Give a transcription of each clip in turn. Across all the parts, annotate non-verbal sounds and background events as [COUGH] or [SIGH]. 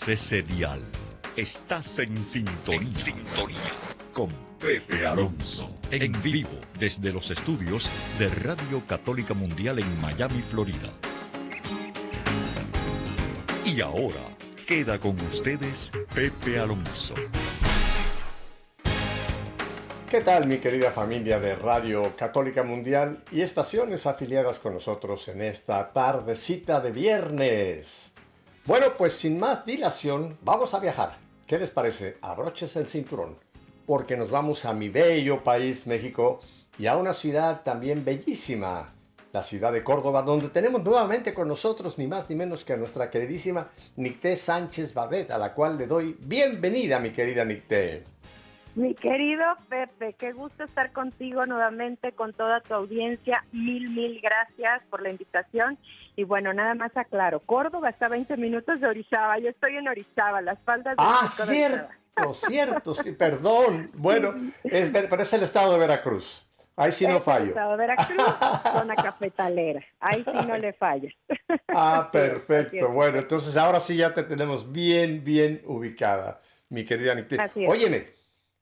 muevas ese dial. Estás en sintonía. sintonía. Con Pepe Alonso. En vivo desde los estudios de Radio Católica Mundial en Miami, Florida. Y ahora queda con ustedes Pepe Alonso. ¿Qué tal mi querida familia de Radio Católica Mundial y estaciones afiliadas con nosotros en esta tardecita de viernes? Bueno, pues sin más dilación, vamos a viajar. ¿Qué les parece? Abroches el cinturón, porque nos vamos a mi bello país, México, y a una ciudad también bellísima, la ciudad de Córdoba, donde tenemos nuevamente con nosotros ni más ni menos que a nuestra queridísima Nicté Sánchez Badet, a la cual le doy bienvenida, mi querida Nicté. Mi querido Pepe, qué gusto estar contigo nuevamente, con toda tu audiencia. Mil, mil gracias por la invitación. Y bueno, nada más aclaro, Córdoba está a 20 minutos de Orizaba. Yo estoy en Orizaba, las faldas de Ah, México cierto, Orizaba. cierto, sí, perdón. Bueno, es, pero es el estado de Veracruz. Ahí sí no Es el fallo. Estado de Veracruz, zona cafetalera. Ahí sí no le fallas. Ah, [LAUGHS] perfecto. Bueno, entonces ahora sí ya te tenemos bien, bien ubicada, mi querida Nicté. Así es. Óyeme,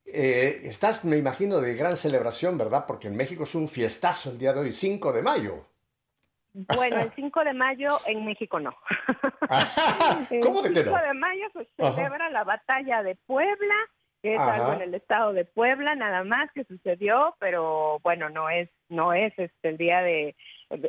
eh, estás, me imagino, de gran celebración, ¿verdad? Porque en México es un fiestazo el día de hoy, 5 de mayo. Bueno, el [LAUGHS] 5 de mayo en México no. [LAUGHS] ¿Cómo el que 5 no? de mayo se Ajá. celebra la batalla de Puebla, que es Ajá. algo en el estado de Puebla, nada más que sucedió, pero bueno, no es no es este el día de-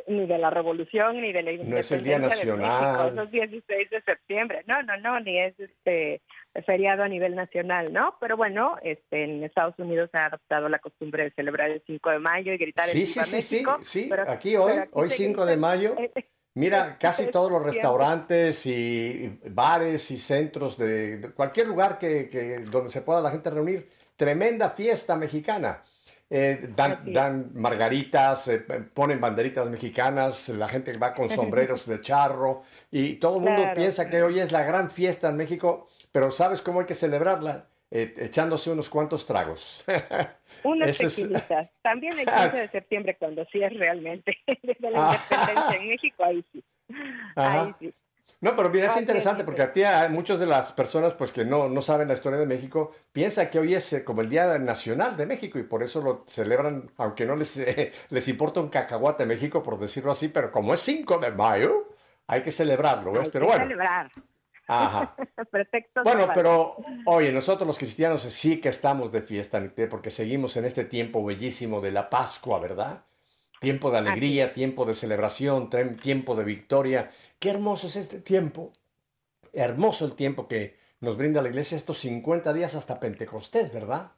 ni de la revolución ni de la No es el Día independencia Nacional. México, es el 16 de septiembre. No, no, no, ni es este feriado a nivel nacional, ¿no? Pero bueno, este en Estados Unidos se ha adoptado la costumbre de celebrar el 5 de mayo y gritar el Sí, sí, Viva sí, sí, México, sí. pero- Aquí hoy, pero aquí hoy se 5 de mayo. Mira, [LAUGHS] casi todos los restaurantes y bares y centros de, de cualquier lugar que, que- donde se pueda la gente reunir, tremenda fiesta mexicana. Eh, dan, dan margaritas, eh, ponen banderitas mexicanas, la gente va con sombreros de charro y todo el mundo Claro, piensa que hoy es la gran fiesta en México, pero ¿sabes cómo hay que celebrarla? Eh, echándose unos cuantos tragos. [LAUGHS] Unas es- tequilitas. También el [LAUGHS] 15 de septiembre, cuando sí es realmente [LAUGHS] desde la Ah. independencia en México, ahí sí. Ahí sí. No, pero mira, es Así interesante es, porque a ti, a muchas de las personas pues que no, no saben la historia de México, piensan que hoy es eh, como el Día Nacional de México y por eso lo celebran, aunque no les, [LAUGHS] eh, les importa un cacahuate México, por decirlo así, pero como es 5 de mayo, hay que celebrarlo, ¿ves? Hay Pero que bueno, celebrar. ajá. [LAUGHS] Bueno, pero oye, nosotros los cristianos sí que estamos de fiesta, porque seguimos en este tiempo bellísimo de la Pascua, ¿verdad? Tiempo de alegría, tiempo de celebración, tiempo de victoria. Qué hermoso es este tiempo. Hermoso el tiempo que nos brinda la iglesia estos 50 días hasta Pentecostés, ¿verdad?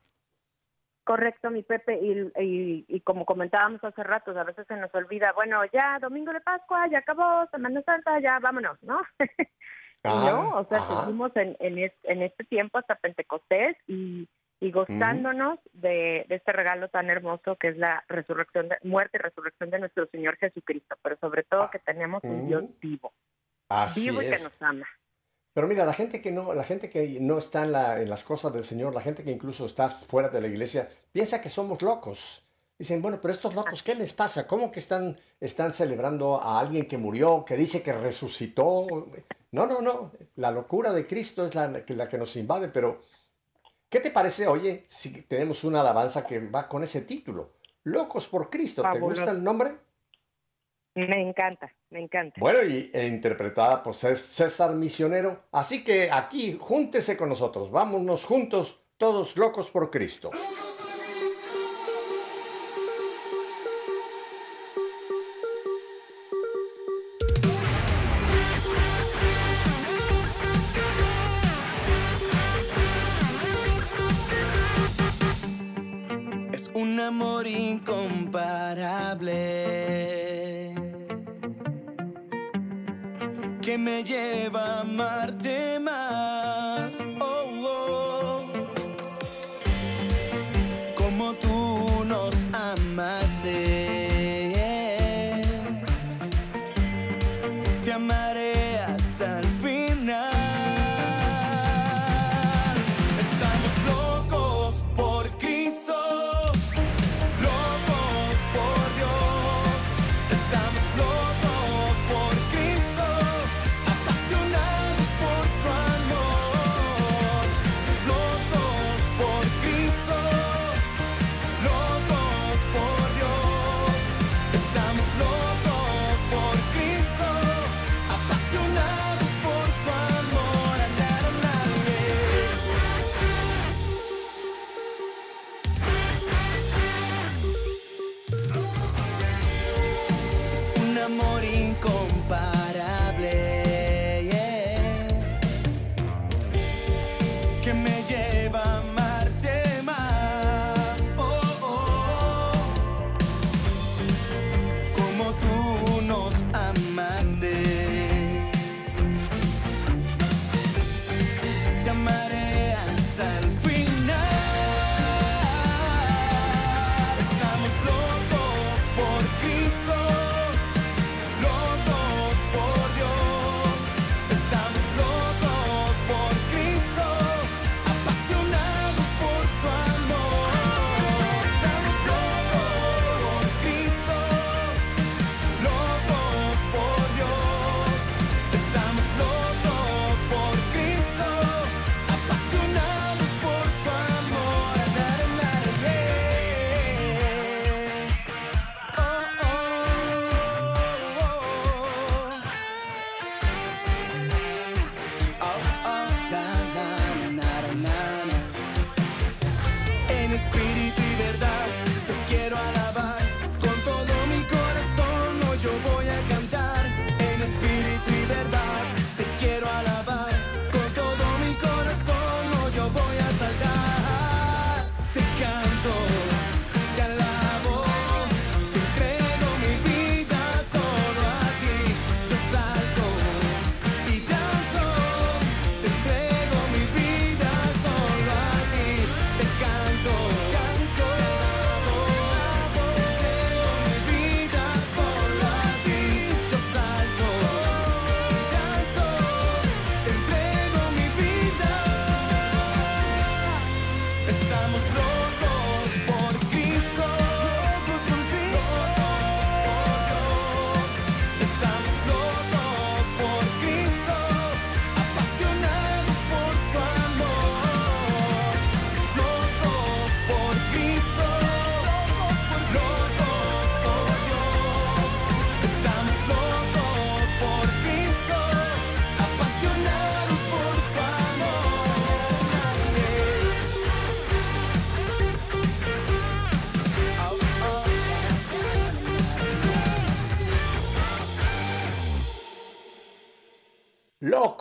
Correcto, mi Pepe, y, y, y como comentábamos hace rato, a veces se nos olvida, bueno, ya domingo de Pascua, ya acabó, Semana Santa, ya vámonos, ¿no? [LAUGHS] Y no, o sea, ajá. seguimos en, en, es- en este tiempo hasta Pentecostés y, y gozándonos de, de este regalo tan hermoso que es la resurrección, de, muerte y resurrección de nuestro Señor Jesucristo, pero sobre todo que tenemos un Mm. Dios vivo, Así vivo y que es. nos ama. Pero mira, la gente que no, la gente que no está en, la- en las cosas del Señor, la gente que incluso está fuera de la iglesia, piensa que somos locos. Dicen, bueno, pero estos locos, ¿qué les pasa? ¿Cómo que están, están celebrando a alguien que murió, que dice que resucitó? No, no, no. La locura de Cristo es la, la que nos invade, pero ¿qué te parece, oye, si tenemos una alabanza que va con ese título? Locos por Cristo. ¿Te gusta el nombre? Me encanta, me encanta. Bueno, y e interpretada por Cés- César Misionero. Así que aquí, júntese con nosotros. Vámonos juntos, todos locos por Cristo. Amor incomparable que me lleva a amarte más.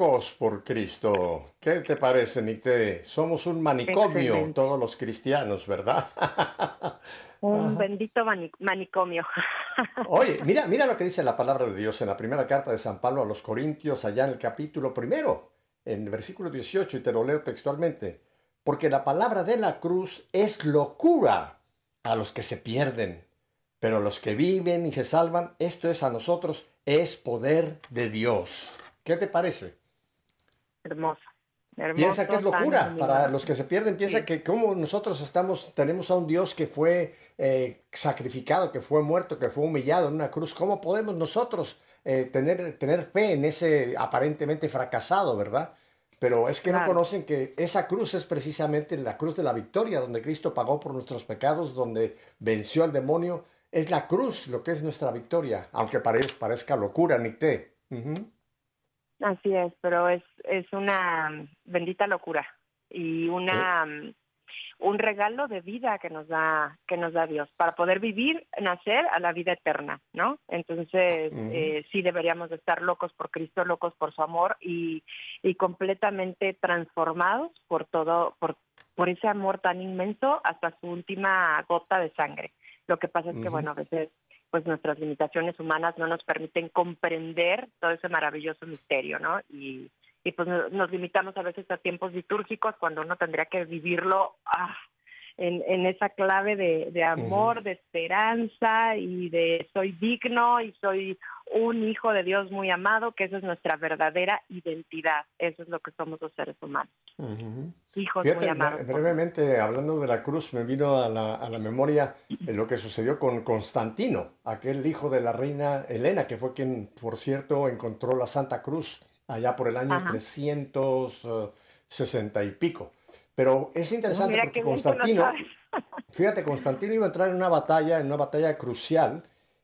Locos por Cristo. ¿Qué te parece, Nicté? Somos un manicomio, Excelente. todos los cristianos, ¿verdad? [LAUGHS] Un bendito mani- manicomio. [LAUGHS] Oye, mira, mira lo que dice la palabra de Dios en la primera carta de San Pablo a los Corintios, allá en el capítulo primero, en el versículo 18, y te lo leo textualmente. Porque la palabra de la cruz es locura a los que se pierden, pero los que viven y se salvan, esto es a nosotros, es poder de Dios. ¿Qué te parece? Hermoso. hermoso Piensa que es locura para los que se pierden. Piensa Sí. que como nosotros estamos, tenemos a un Dios que fue eh, sacrificado, que fue muerto, que fue humillado en una cruz. ¿Cómo podemos nosotros eh, tener, tener fe en ese aparentemente fracasado, verdad? Pero es que no conocen que esa cruz es precisamente la cruz de la victoria, donde Cristo pagó por nuestros pecados, donde venció al demonio. Es la cruz lo que es nuestra victoria, aunque para ellos parezca locura, Nicté. Ujú. Así es, pero es, es una mm, bendita locura y una mm, un regalo de vida que nos da que nos da Dios para poder vivir, nacer a la vida eterna, ¿no? Entonces eh, sí deberíamos de estar locos por Cristo, locos por su amor y, y completamente transformados por todo por por ese amor tan inmenso hasta su última gota de sangre. Lo que pasa es que bueno a veces pues nuestras limitaciones humanas no nos permiten comprender todo ese maravilloso misterio, ¿no? Y, y pues no- nos limitamos a veces a tiempos litúrgicos cuando uno tendría que vivirlo ah, en, en esa clave de, de amor, de esperanza y de soy digno y soy un hijo de Dios muy amado, que esa es nuestra verdadera identidad. Eso es lo que somos los seres humanos, Ujú. hijos Fíjate, muy amados. brevemente, hablando de la cruz, me vino a la, a la memoria eh, lo que sucedió con Constantino, aquel hijo de la reina Helena, que fue quien, por cierto, encontró la Santa Cruz allá por el año Ajá. 360 y pico. Pero es interesante Mira porque Constantino, fíjate, Constantino iba a entrar en una batalla, en una batalla crucial,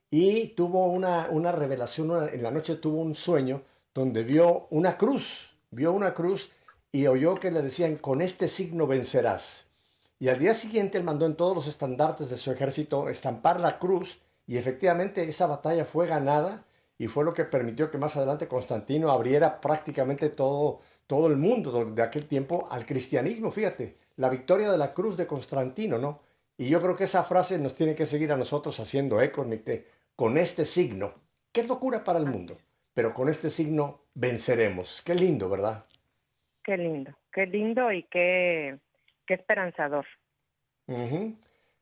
y tuvo una, una revelación, una- en la noche tuvo un sueño donde vio una cruz, vio una cruz y oyó que le decían, con este signo vencerás. Y al día siguiente él mandó en todos los estandartes de su ejército estampar la cruz y efectivamente esa batalla fue ganada y fue lo que permitió que más adelante Constantino abriera prácticamente todo, todo el mundo de aquel tiempo al cristianismo, fíjate, la victoria de la cruz de Constantino, ¿no? Y yo creo que esa frase nos tiene que seguir a nosotros haciendo eco, Nicté, con este signo, es locura para el mundo, pero con este signo venceremos. Qué lindo, ¿verdad? Qué lindo, qué lindo y qué, qué esperanzador. Ujú.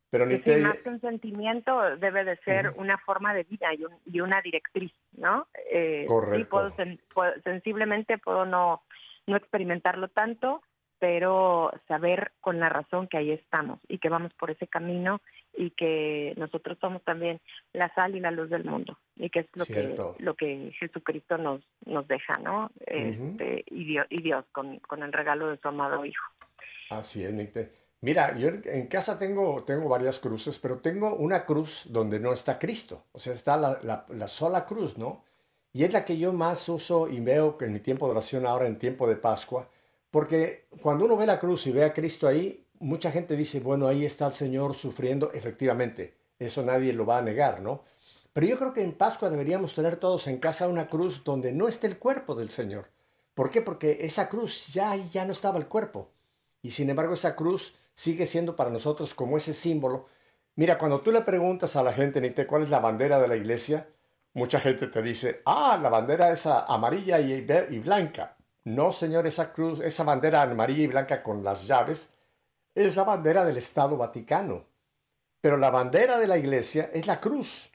Pero sí, más que un sentimiento debe de ser una forma de vida y, un- y una directriz, ¿no? Eh, Sí, Correcto. puedo, sen- puedo- sensiblemente puedo no, no experimentarlo tanto, pero saber con la razón que ahí estamos y que vamos por ese camino y que nosotros somos también la sal y la luz del mundo y que es lo Cierto. que lo que Jesucristo nos nos deja, ¿no? Este, y Dios, y Dios con, con el regalo de su amado Hijo. Así es, Nicté. Mira, yo en- en casa tengo, tengo varias cruces, pero tengo una cruz donde no está Cristo. O sea, está la, la- la sola cruz, ¿no? Y es la que yo más uso y veo que en mi tiempo de oración ahora, en tiempo de Pascua, porque cuando uno ve la cruz y ve a Cristo ahí, mucha gente dice, bueno, ahí está el Señor sufriendo. Efectivamente, eso nadie lo va a negar, ¿no? Pero yo creo que en Pascua deberíamos tener todos en casa una cruz donde no esté el cuerpo del Señor. ¿Por qué? Porque esa cruz ya ya no estaba el cuerpo. Y sin embargo esa cruz sigue siendo para nosotros como ese símbolo. Mira, cuando tú le preguntas a la gente, Nite, cuál es la bandera de la iglesia, mucha gente te dice, ah, la bandera esa amarilla y, y blanca. No, señor, esa cruz, esa bandera amarilla y blanca con las llaves es la bandera del Estado Vaticano. Pero la bandera de la iglesia es la cruz.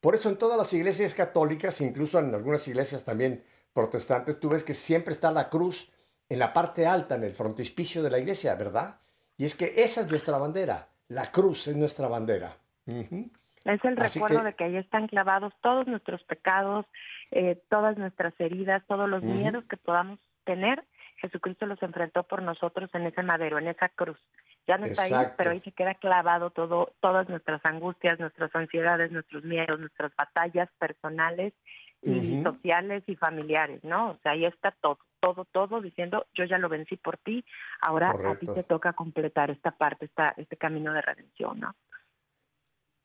Por eso en todas las iglesias católicas, incluso en algunas iglesias también protestantes, tú ves que siempre está la cruz en la parte alta, en el frontispicio de la iglesia, ¿verdad? Y es que esa es nuestra bandera, la cruz es nuestra bandera. Es el recuerdo de que ahí están clavados todos nuestros pecados, eh, todas nuestras heridas, todos los miedos que podamos tener. Jesucristo los enfrentó por nosotros en ese madero, en esa cruz. Ya no está ahí, pero ahí se queda clavado todo, todas nuestras angustias, nuestras ansiedades, nuestros miedos, nuestras batallas personales y sociales y familiares, ¿no? O sea, ahí está todo, todo, todo diciendo, yo ya lo vencí por ti, ahora a ti te toca completar esta parte, esta, este camino de redención, ¿no?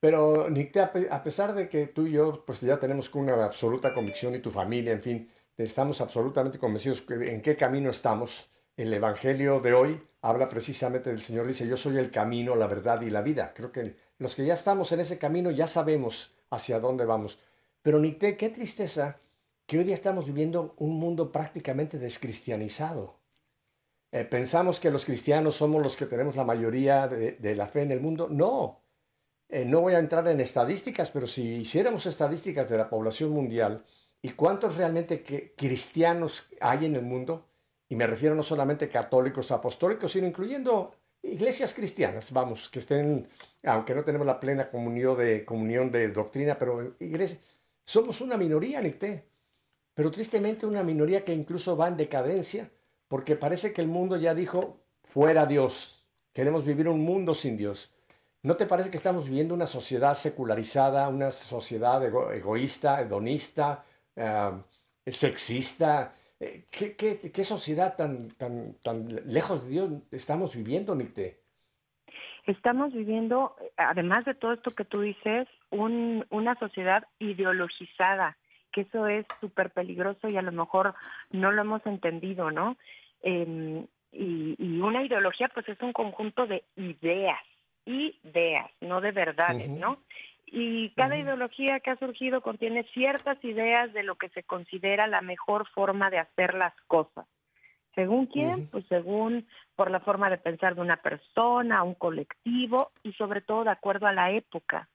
Pero, Nick, a pesar de que tú y yo, pues ya tenemos una absoluta convicción y tu familia, en fin, estamos absolutamente convencidos en qué camino estamos, el Evangelio de hoy habla precisamente del Señor, dice, yo soy el camino, la verdad y la vida. Creo que los que ya estamos en ese camino ya sabemos hacia dónde vamos. Pero Nicté, qué tristeza que hoy día estamos viviendo un mundo prácticamente descristianizado. Eh, pensamos que los cristianos somos los que tenemos la mayoría de, la fe en el mundo. No, eh, no voy a entrar en estadísticas, pero si hiciéramos estadísticas de la población mundial y cuántos realmente cristianos hay en el mundo, y me refiero no solamente católicos apostólicos, sino incluyendo iglesias cristianas, vamos, que estén, aunque no tenemos la plena comunión de, comunión de doctrina, pero iglesia, somos una minoría, Nicté, pero tristemente una minoría que incluso va en decadencia, porque parece que el mundo ya dijo, fuera Dios, queremos vivir un mundo sin Dios. ¿No te parece que estamos viviendo una sociedad secularizada, una sociedad egoísta, hedonista, eh, sexista, eh, ¿Qué, sociedad tan, tan, tan lejos de Dios estamos viviendo, Nicte? Estamos viviendo, además de todo esto que tú dices, un, una sociedad ideologizada, que eso es súper peligroso y a lo mejor no lo hemos entendido, ¿no? Em, y, una ideología pues es un conjunto de ideas, ideas, no de verdades, ¿no? y cada ideología que ha surgido contiene ciertas ideas de lo que se considera la mejor forma de hacer las cosas. ¿Según quién? Pues según por la forma de pensar de una persona, un colectivo y sobre todo de acuerdo a la época.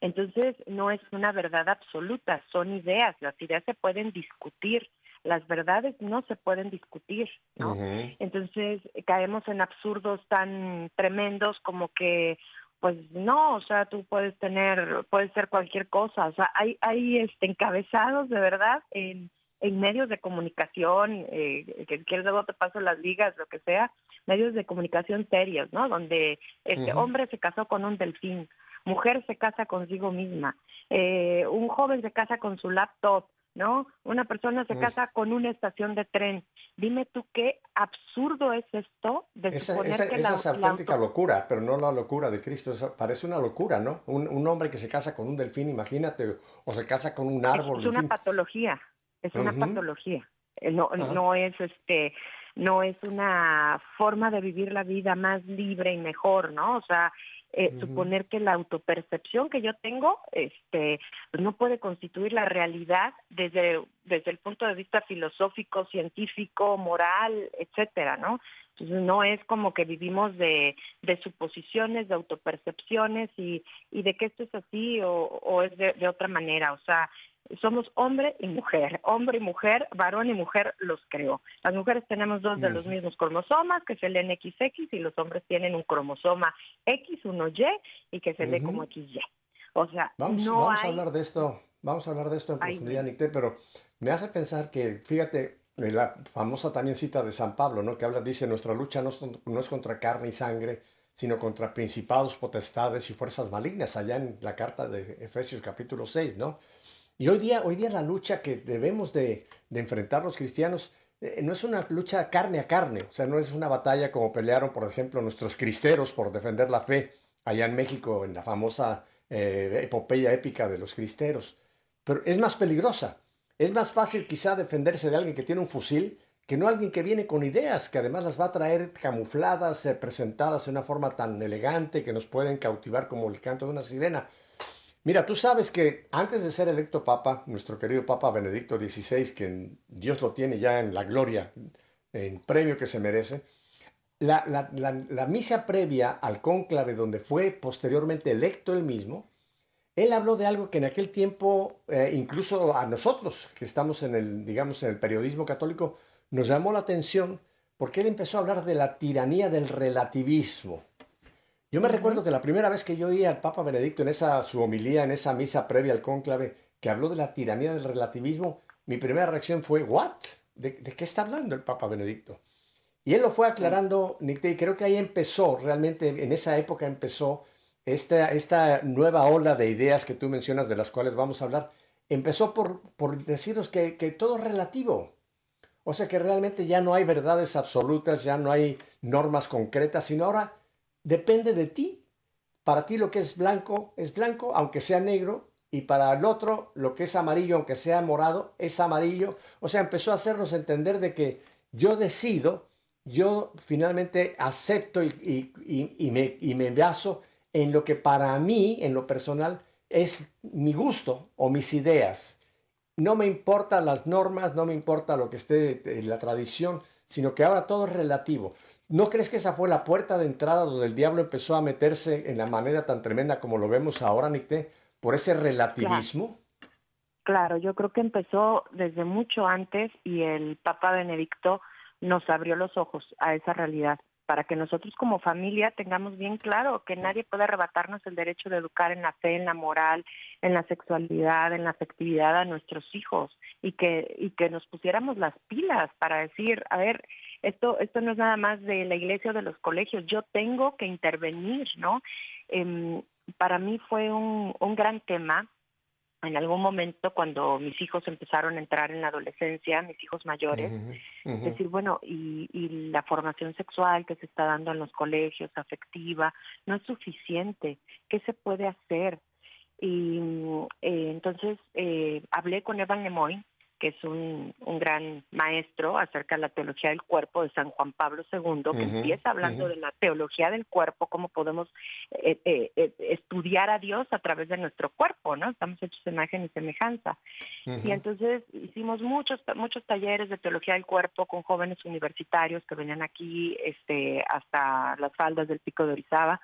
Entonces, no es una verdad absoluta, son ideas, las ideas se pueden discutir, las verdades no se pueden discutir, ¿no? Entonces, caemos en absurdos tan tremendos como que pues no, o sea, tú puedes tener, puede ser cualquier cosa, o sea, hay, hay este, encabezados de verdad en, en medios de comunicación, eh, que quieres luego te paso las ligas, lo que sea, medios de comunicación serios, ¿no? Donde este hombre se casó con un delfín, mujer se casa consigo misma, eh, un joven se casa con su laptop, ¿no? Una persona se casa con una estación de tren. Dime tú qué absurdo es esto de esa, suponer esa, que esa es auténtica locura, pero no la locura de Cristo. parece una locura, ¿no? Un, hombre que se casa con un delfín, imagínate, o se casa con un árbol. Es, una patología, es una patología. Eh, no es este no es una forma de vivir la vida más libre y mejor, ¿no? O sea, eh, suponer que la autopercepción que yo tengo este pues no puede constituir la realidad desde desde el punto de vista filosófico científico moral etcétera no entonces no es como que vivimos de, de suposiciones de autopercepciones y, y de que esto es así o, o es de, de otra manera. O sea somos hombre y mujer, hombre y mujer, varón y mujer los creó. Las mujeres tenemos dos de los mismos cromosomas, que es el NXX, y los hombres tienen un cromosoma X, uno Y, y que se lee como XY. O sea, vamos, no vamos a hablar de esto, vamos a hablar de esto en profundidad, Nicté, pero me hace pensar que, fíjate, la famosa también cita de San Pablo, ¿no? Que habla, dice, nuestra lucha no es, no es contra carne y sangre, sino contra principados, potestades y fuerzas malignas, allá en la carta de Efesios capítulo 6, ¿no? Y hoy día, hoy día la lucha que debemos de, enfrentar los cristianos eh, no es una lucha carne a carne, o sea, no es una batalla como pelearon, por ejemplo, nuestros cristeros por defender la fe allá en México, en la famosa eh, epopeya épica de los cristeros. Pero es más peligrosa. Es más fácil quizá defenderse de alguien que tiene un fusil que no alguien que viene con ideas, que además las va a traer camufladas, eh, presentadas de una forma tan elegante que nos pueden cautivar como el canto de una sirena. Mira, tú sabes que antes de ser electo papa, nuestro querido Papa Benedicto XVI, que Dios lo tiene ya en la gloria, en premio que se merece, la, misa previa al cónclave donde fue posteriormente electo él mismo, él habló de algo que en aquel tiempo, eh, incluso a nosotros que estamos en el, digamos, en el periodismo católico, nos llamó la atención porque él empezó a hablar de la tiranía del relativismo. Yo me recuerdo que la primera vez que yo oí al Papa Benedicto en esa su homilía, en esa misa previa al cónclave, que habló de la tiranía del relativismo, mi primera reacción fue, ¿what? ¿De, qué está hablando el Papa Benedicto? Y él lo fue aclarando, Nick, y creo que ahí empezó, realmente en esa época empezó esta, esta nueva ola de ideas que tú mencionas, de las cuales vamos a hablar, empezó por, por deciros que, que todo es relativo. O sea que realmente ya no hay verdades absolutas, ya no hay normas concretas, sino ahora depende de ti. Para ti lo que es blanco es blanco, aunque sea negro, y para el otro lo que es amarillo, aunque sea morado, es amarillo. O sea, empezó a hacernos entender de que yo decido, yo finalmente acepto y, me, y me baso en lo que para mí, en lo personal, es mi gusto o mis ideas. No me importan las normas, no me importa lo que esté en la tradición, sino que ahora todo es relativo. ¿No crees que esa fue la puerta de entrada donde el diablo empezó a meterse en la manera tan tremenda como lo vemos ahora, Nicté, por ese relativismo? Claro. yo creo que empezó desde mucho antes y el Papa Benedicto nos abrió los ojos a esa realidad para que nosotros como familia tengamos bien claro que nadie puede arrebatarnos el derecho de educar en la fe, en la moral, en la sexualidad, en la afectividad a nuestros hijos y que y que nos pusiéramos las pilas para decir, a ver, esto, esto no es nada más de la iglesia o de los colegios, yo tengo que intervenir, ¿no? Em, para mí fue un, un gran tema en algún momento cuando mis hijos empezaron a entrar en la adolescencia, mis hijos mayores, decir, bueno, y, y, la formación sexual que se está dando en los colegios, afectiva, no es suficiente. ¿Qué se puede hacer? Y eh, entonces eh, hablé con Evan Lemoyne, que es un, un gran maestro acerca de la teología del cuerpo de San Juan Pablo II, que empieza hablando de la teología del cuerpo, cómo podemos eh, eh, eh, estudiar a Dios a través de nuestro cuerpo, ¿no? Estamos hechos de imagen y semejanza. Y entonces hicimos muchos muchos talleres de teología del cuerpo con jóvenes universitarios que venían aquí este hasta las faldas del Pico de Orizaba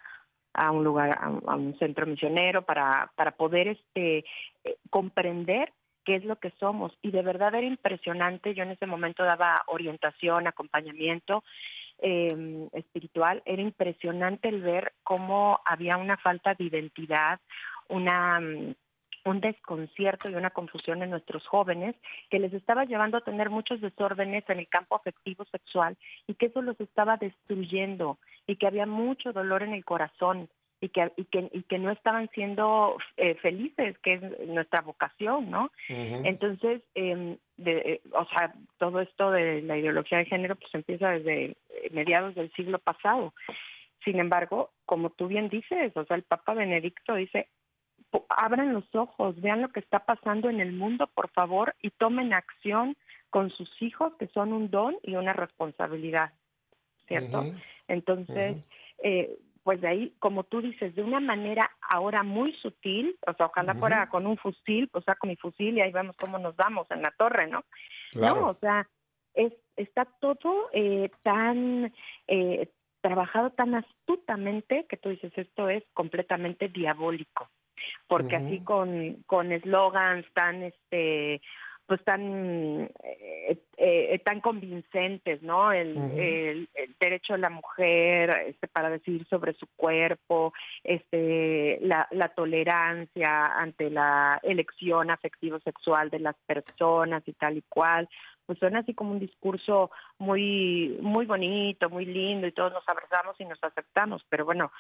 a un lugar, a, un centro misionero para, para poder este comprender qué es lo que somos. Y de verdad era impresionante, yo en ese momento daba orientación, acompañamiento eh, espiritual, era impresionante el ver cómo había una falta de identidad, una mm, un desconcierto y una confusión en nuestros jóvenes que les estaba llevando a tener muchos desórdenes en el campo afectivo sexual y que eso los estaba destruyendo y que había mucho dolor en el corazón y que, y que, y que no estaban siendo eh, felices, que es nuestra vocación, ¿no? Entonces, eh, de, eh, o sea, todo esto de la ideología de género pues empieza desde mediados del siglo pasado. Sin embargo, como tú bien dices, o sea, el Papa Benedicto dice, abran los ojos, vean lo que está pasando en el mundo, por favor, y tomen acción con sus hijos, que son un don y una responsabilidad, ¿cierto? Entonces, eh, pues de ahí, como tú dices, de una manera ahora muy sutil, o sea, ojalá fuera con un fusil, pues saco mi fusil y ahí vemos cómo nos damos en la torre, ¿no? No, o sea, es, está todo eh, tan eh, trabajado tan astutamente que tú dices, esto es completamente diabólico, porque así con con eslogans tan este pues tan eh, eh, tan convincentes no el, el, derecho de la mujer este para decidir sobre su cuerpo este la, la tolerancia ante la elección afectivo sexual de las personas y tal y cual. Pues suena así como un discurso muy muy bonito muy lindo y todos nos abrazamos y nos aceptamos pero bueno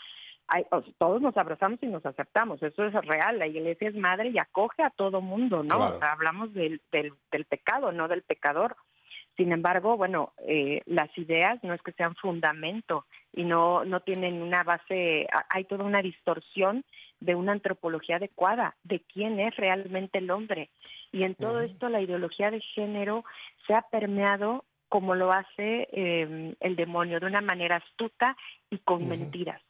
todos nos abrazamos y nos aceptamos, eso es real, la iglesia es madre y acoge a todo mundo, ¿no? hablamos del, del, del, pecado, no del pecador. Sin embargo, bueno, eh, las ideas no es que sean fundamento y no, no tienen una base, hay toda una distorsión de una antropología adecuada, de quién es realmente el hombre. Y en todo esto la ideología de género se ha permeado como lo hace eh, el demonio, de una manera astuta y con mentiras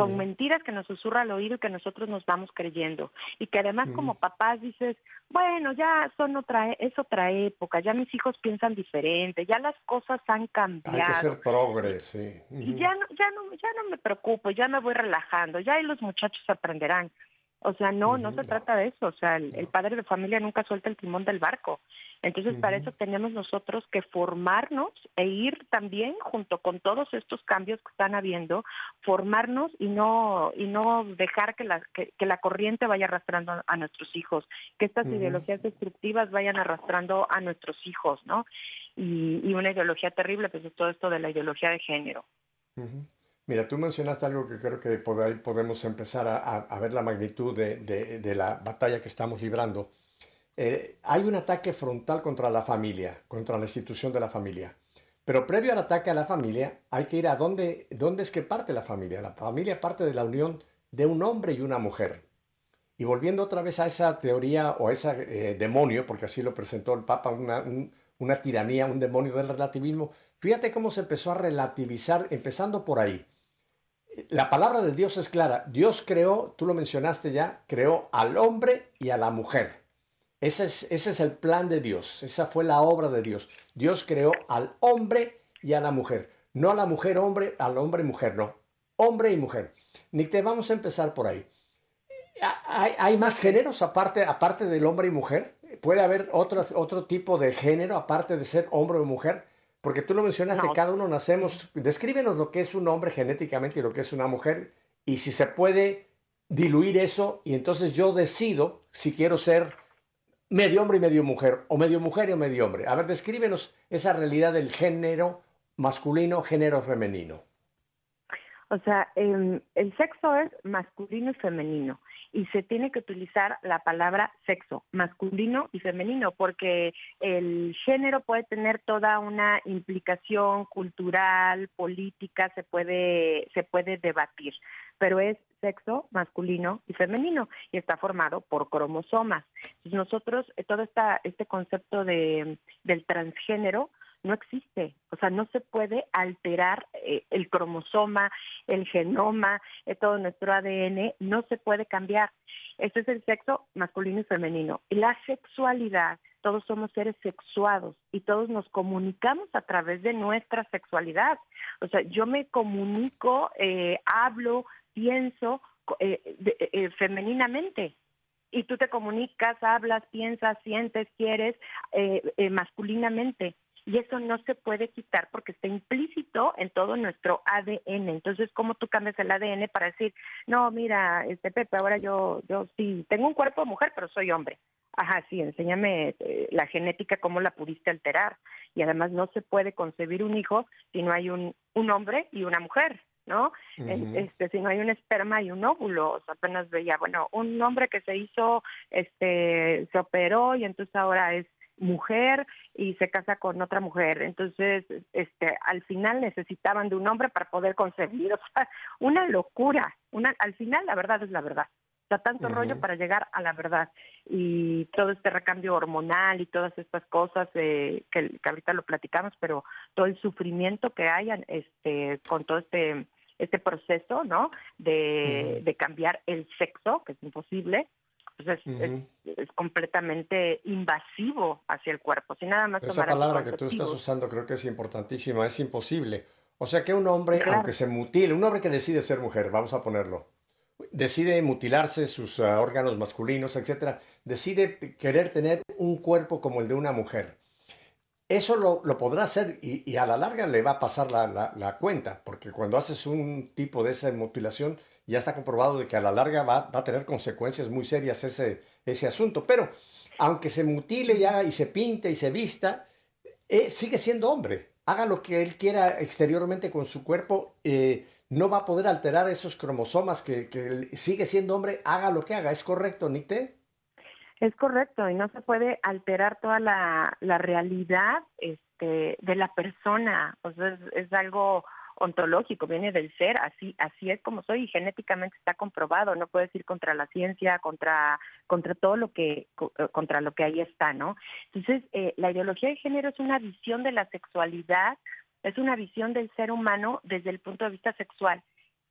con mentiras que nos susurra al oído y que nosotros nos vamos creyendo. Y que además como papás dices, bueno, ya son otra, e, es otra época, ya mis hijos piensan diferente, ya las cosas han cambiado. Hay que ser progres, sí. Y ya no, ya no, ya no me preocupo, ya me voy relajando, ya ahí los muchachos aprenderán. O sea, no, no se trata de eso. O sea, el, padre de familia nunca suelta el timón del barco. Entonces, para eso tenemos nosotros que formarnos e ir también junto con todos estos cambios que están habiendo, formarnos y no y no dejar que la que, la corriente vaya arrastrando a nuestros hijos, que estas ideologías destructivas vayan arrastrando a nuestros hijos, ¿no? Y, y una ideología terrible, pues es todo esto de la ideología de género. Mira, tú mencionaste algo que creo que por ahí podemos empezar a, ver la magnitud de, la batalla que estamos librando. Eh, hay un ataque frontal contra la familia, contra la institución de la familia. Pero previo al ataque a la familia, hay que ir a dónde, dónde es que parte la familia. La familia parte de la unión de un hombre y una mujer. Y volviendo otra vez a esa teoría o a ese eh, demonio, porque así lo presentó el Papa, una, una tiranía, un demonio del relativismo, fíjate cómo se empezó a relativizar, empezando por ahí la palabra de Dios es clara. Dios creó, tú lo mencionaste ya, creó al hombre y a la mujer. Ese es, ese es el plan de Dios. Esa fue la obra de Dios. Dios creó al hombre y a la mujer. No a la mujer hombre, al hombre mujer, no. Hombre y mujer. Ni te vamos a empezar por ahí. ¿Hay, más géneros aparte, aparte del hombre y mujer? ¿Puede haber otras, otro tipo de género aparte de ser hombre o mujer? Porque tú lo mencionaste, cada uno nacemos, descríbenos lo que es un hombre genéticamente y lo que es una mujer, y si se puede diluir eso, y entonces yo decido si quiero ser medio hombre y medio mujer, o medio mujer y medio hombre. A ver, descríbenos esa realidad del género masculino, género femenino. O sea, em, el sexo es masculino y femenino y se tiene que utilizar la palabra sexo, masculino y femenino, porque el género puede tener toda una implicación cultural, política, se puede, se puede debatir, pero es sexo masculino y femenino y está formado por cromosomas. Entonces nosotros, eh, todo esta, este concepto de, del transgénero, no existe. O sea, no se puede alterar eh, el cromosoma, el genoma, eh, todo nuestro ADN, no se puede cambiar. Ese es el sexo masculino y femenino. La sexualidad, todos somos seres sexuados y todos nos comunicamos a través de nuestra sexualidad. O sea, yo me comunico, eh, hablo, pienso femeninamente y tú te comunicas, hablas, piensas, sientes, quieres masculinamente y eso no se puede quitar porque está implícito en todo nuestro ADN. Entonces, ¿cómo tú cambias el ADN para decir, no, mira, este Pepe, ahora yo, yo sí, tengo un cuerpo de mujer, pero soy hombre? Ajá, sí, enséñame eh, la genética, cómo la pudiste alterar. Y además no se puede concebir un hijo si no hay un, un hombre y una mujer. ¿no? Este, si no hay un esperma y un óvulo, o sea, apenas veía, bueno, un hombre que se hizo, este, se operó y entonces ahora es mujer y se casa con otra mujer. Entonces, este, al final necesitaban de un hombre para poder concebir. [LAUGHS] O sea, una locura. Una, al final, la verdad es la verdad. O tanto rollo para llegar a la verdad. Y todo este recambio hormonal y todas estas cosas eh, que, ahorita lo platicamos, pero todo el sufrimiento que hay este, con todo este este proceso, ¿no? De, de cambiar el sexo, que es imposible, pues es, completamente invasivo hacia el cuerpo. Si nada más Esa palabra que tú estás usando creo que es importantísima, es imposible. O sea que un hombre, aunque se mutile, un hombre que decide ser mujer, vamos a ponerlo, decide mutilarse sus ah, órganos masculinos, etcétera, decide querer tener un cuerpo como el de una mujer. Eso lo, lo podrá hacer y, a la larga le va a pasar la, la, la, cuenta, porque cuando haces un tipo de esa mutilación, ya está comprobado de que a la larga va, a tener consecuencias muy serias ese, ese asunto. Pero aunque se mutile ya y se pinte y se vista, eh, sigue siendo hombre. Haga lo que él quiera exteriormente con su cuerpo, eh, no va a poder alterar esos cromosomas que, sigue siendo hombre, haga lo que haga. ¿Es correcto, Nicte? Es correcto, y no se puede alterar toda la, realidad este, de la persona. O sea, es algo ontológico, viene del ser, así así es como soy y genéticamente está comprobado, no puedes ir contra la ciencia, contra contra todo lo que eh, contra lo que ahí está, ¿no? Entonces, eh, la ideología de género es una visión de la sexualidad, es una visión del ser humano desde el punto de vista sexual.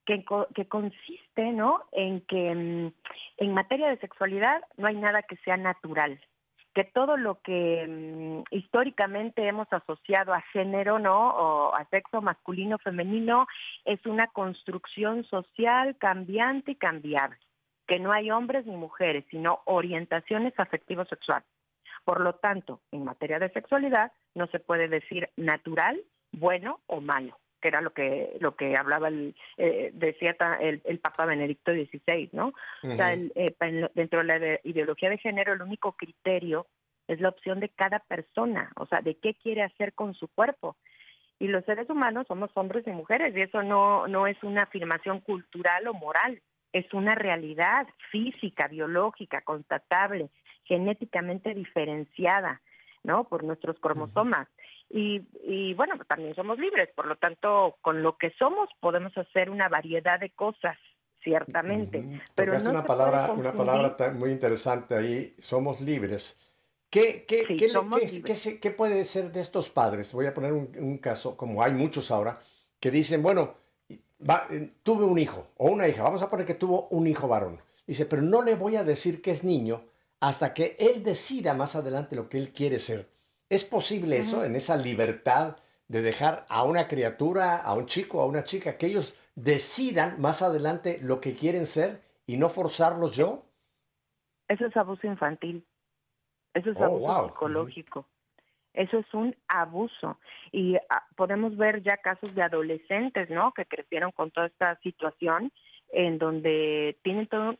Que, que consiste ¿no? en que mm, en materia de sexualidad no hay nada que sea natural, que todo lo que mm, históricamente hemos asociado a género, ¿no? O a sexo masculino, femenino, es una construcción social cambiante y cambiable. que no hay hombres ni mujeres, sino orientaciones afectivo-sexuales. Por lo tanto, en materia de sexualidad no se puede decir natural, bueno o malo, que era lo que lo que hablaba el eh, decía el, el, Papa Benedicto XVI, ¿no? O sea, eh, dentro de la ideología de género el único criterio es la opción de cada persona, o sea, de qué quiere hacer con su cuerpo. Y los seres humanos somos hombres y mujeres y eso no no es una afirmación cultural o moral, es una realidad física, biológica, constatable, genéticamente diferenciada, ¿no? Por nuestros cromosomas. Y, y bueno, también somos libres, por lo tanto, con lo que somos podemos hacer una variedad de cosas, ciertamente. Pero es una palabra, una palabra muy interesante ahí, somos libres. ¿Qué, qué, qué, qué, puede ser de estos padres? Voy a poner un, un, caso, como hay muchos ahora, que dicen, bueno, eh, tuve un hijo o una hija, vamos a poner que tuvo un hijo varón. Dice, pero no le voy a decir que es niño hasta que él decida más adelante lo que él quiere ser. ¿Es posible eso, en esa libertad de dejar a una criatura, a un chico, a una chica, que ellos decidan más adelante lo que quieren ser y no forzarlos yo? Eso es abuso infantil. Eso es oh, abuso psicológico. Eso es un abuso. Y ah, podemos ver ya casos de adolescentes, ¿no? Que crecieron con toda esta situación en donde tienen todo,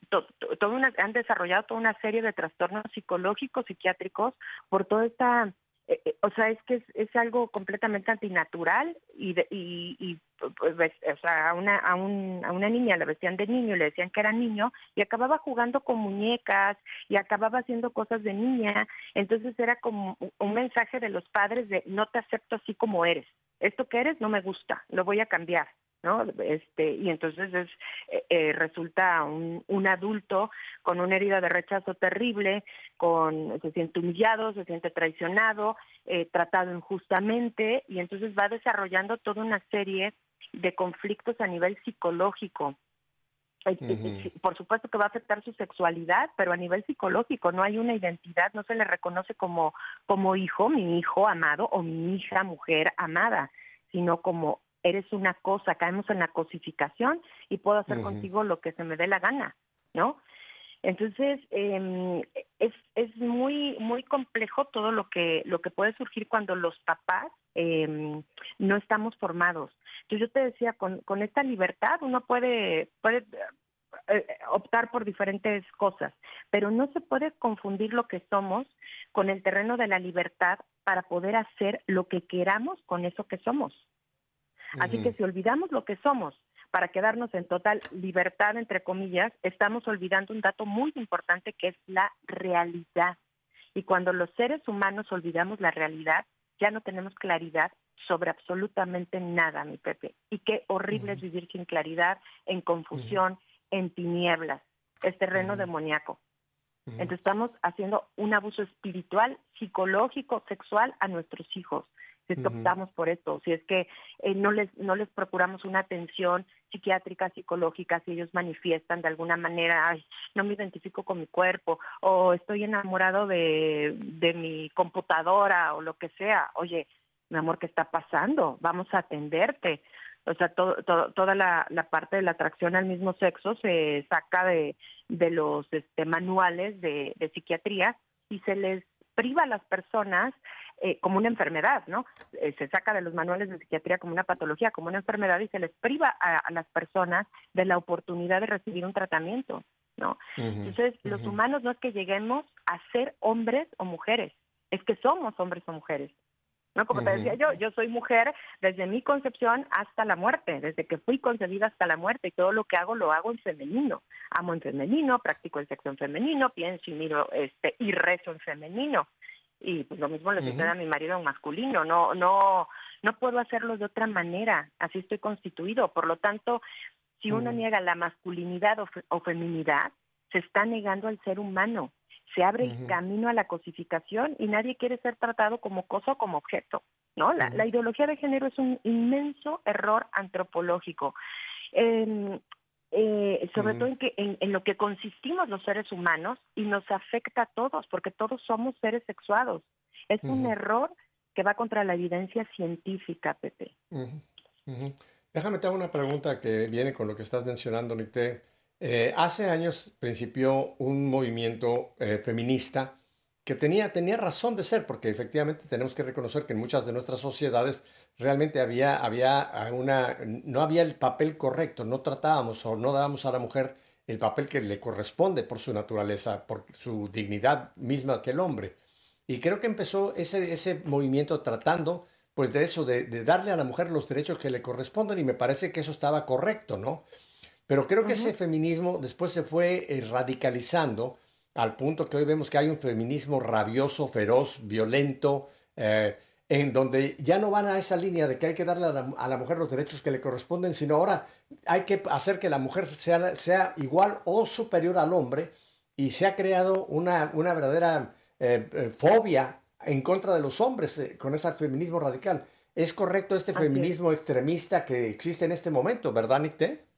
una, han desarrollado toda una serie de trastornos psicológicos, psiquiátricos, por toda esta eh, eh, o sea, es que es, algo completamente antinatural y, y, y pues, o sea, a una, a, un, a una niña la vestían de niño, le decían que era niño y acababa jugando con muñecas y acababa haciendo cosas de niña. Entonces era como un mensaje de los padres de no te acepto así como eres. Esto que eres no me gusta, lo voy a cambiar. ¿No? Este, y entonces es, eh, eh, resulta un, un, adulto con una herida de rechazo terrible, con, se siente humillado, se siente traicionado, eh, tratado injustamente, y entonces va desarrollando toda una serie de conflictos a nivel psicológico. Por supuesto que va a afectar su sexualidad, pero a nivel psicológico no hay una identidad, no se le reconoce como, como hijo, mi hijo amado o mi hija mujer amada, sino como eres una cosa, caemos en la cosificación y puedo hacer contigo lo que se me dé la gana, ¿no? Entonces eh, es, es muy muy complejo todo lo que lo que puede surgir cuando los papás eh, no estamos formados. Entonces yo te decía con, con esta libertad uno puede puede eh, optar por diferentes cosas, pero no se puede confundir lo que somos con el terreno de la libertad para poder hacer lo que queramos con eso que somos. Así que si olvidamos lo que somos para quedarnos en total libertad, entre comillas, estamos olvidando un dato muy importante que es la realidad. Y cuando los seres humanos olvidamos la realidad, ya no tenemos claridad sobre absolutamente nada, mi Pepe. Y qué horrible es vivir sin claridad, en confusión, en tinieblas. Es terreno demoníaco. Entonces estamos haciendo un abuso espiritual, psicológico, sexual a nuestros hijos si es optamos por esto, si es que eh, no les no les procuramos una atención psiquiátrica, psicológica, si ellos manifiestan de alguna manera, ay, no me identifico con mi cuerpo o estoy enamorado de, de mi computadora o lo que sea, oye, mi amor, ¿qué está pasando? Vamos a atenderte. O sea, todo, toda la, la, parte de la atracción al mismo sexo se saca de, de los este, manuales de, de psiquiatría y se les priva a las personas eh, como una enfermedad, ¿no? Eh, se saca de los manuales de psiquiatría como una patología, como una enfermedad y se les priva a, las personas de la oportunidad de recibir un tratamiento, ¿no? Entonces, los humanos no es que lleguemos a ser hombres o mujeres, es que somos hombres o mujeres. ¿No? Como te decía yo, yo soy mujer desde mi concepción hasta la muerte, desde que fui concebida hasta la muerte y todo lo que hago lo hago en femenino. Amo en femenino, practico el sexo en femenino, pienso y miro este, y rezo en femenino. Y pues lo mismo le sucede a mi marido en masculino, no, no, no puedo hacerlo de otra manera, así estoy constituido, por lo tanto, si uno niega la masculinidad o, feminidad, se está negando al ser humano, se abre el camino a la cosificación y nadie quiere ser tratado como cosa o como objeto, ¿no? La, la ideología de género es un inmenso error antropológico. Eh, eh, sobre todo en, que, en, lo que consistimos los seres humanos y nos afecta a todos, porque todos somos seres sexuados. Es un error que va contra la evidencia científica, Pepe. Déjame te hago una pregunta que viene con lo que estás mencionando, Nicté. Eh, hace años principió un movimiento eh, feminista que tenía, tenía razón de ser, porque efectivamente tenemos que reconocer que en muchas de nuestras sociedades realmente había, había una, no había el papel correcto, no tratábamos o no dábamos a la mujer el papel que le corresponde por su naturaleza, por su dignidad misma que el hombre. Y creo que empezó ese, ese movimiento tratando pues de eso, de, darle a la mujer los derechos que le corresponden y me parece que eso estaba correcto, ¿no? Pero creo que ese feminismo después se fue eh, radicalizando al punto que hoy vemos que hay un feminismo rabioso, feroz, violento, eh, en donde ya no van a esa línea de que hay que darle a la, mujer los derechos que le corresponden, sino ahora hay que hacer que la mujer sea, sea igual o superior al hombre y se ha creado una, una verdadera eh, fobia en contra de los hombres con ese feminismo radical. ¿Es correcto este feminismo extremista que existe en este momento, verdad, Nicté?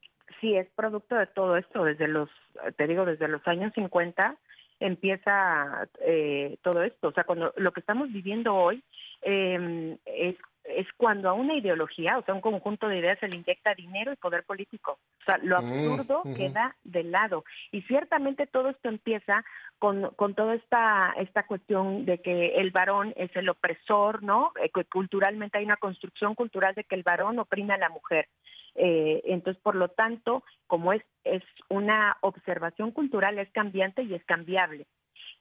Sí es producto de todo esto, desde los, te digo, desde los años 50 empieza eh, todo esto. O sea, cuando lo que estamos viviendo hoy eh, es es cuando a una ideología, o sea, un conjunto de ideas se le inyecta dinero y poder político. O sea, lo mm, absurdo queda de lado. Y ciertamente todo esto empieza con, con toda esta, esta cuestión de que el varón es el opresor, ¿no? Eh, culturalmente hay una construcción cultural de que el varón oprime a la mujer. Eh, entonces, por lo tanto, como es, es una observación cultural, es cambiante y es cambiable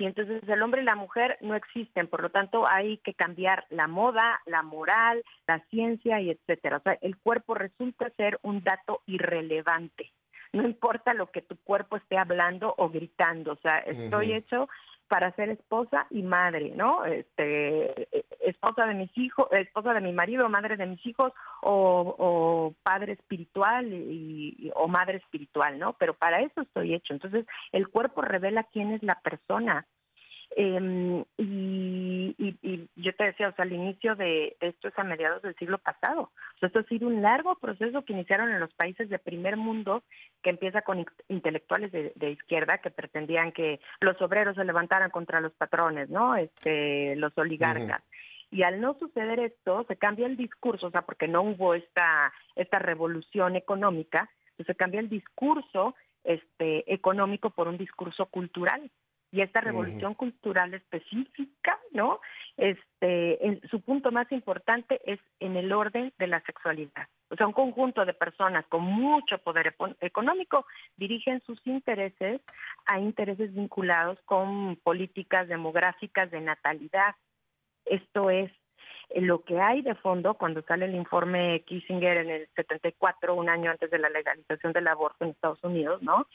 y entonces el hombre y la mujer no existen, por lo tanto hay que cambiar la moda, la moral, la ciencia y etcétera. O sea, el cuerpo resulta ser un dato irrelevante. No importa lo que tu cuerpo esté hablando o gritando, o sea, estoy hecho para ser esposa y madre, ¿no? Este, esposa de mis hijos, esposa de mi marido, madre de mis hijos, o, padre espiritual y, o madre espiritual, ¿no? Pero para eso estoy hecho. Entonces, el cuerpo revela quién es la persona. Em, y, y, yo te decía, o sea, al inicio de esto es a mediados del siglo pasado. O sea, esto ha sido un largo proceso que iniciaron en los países de primer mundo, que empieza con intelectuales de, izquierda que pretendían que los obreros se levantaran contra los patrones, ¿no? Este, los oligarcas. Y al no suceder esto, se cambia el discurso, o sea, porque no hubo esta, esta revolución económica, pues se cambia el discurso este, económico por un discurso cultural y esta revolución cultural específica, ¿no? Este, en, su punto más importante es en el orden de la sexualidad. O sea, un conjunto de personas con mucho poder económico dirigen sus intereses a intereses vinculados con políticas demográficas de natalidad. Esto es lo que hay de fondo cuando sale el informe Kissinger en el 74, un año antes de la legalización del aborto en Estados Unidos, ¿no?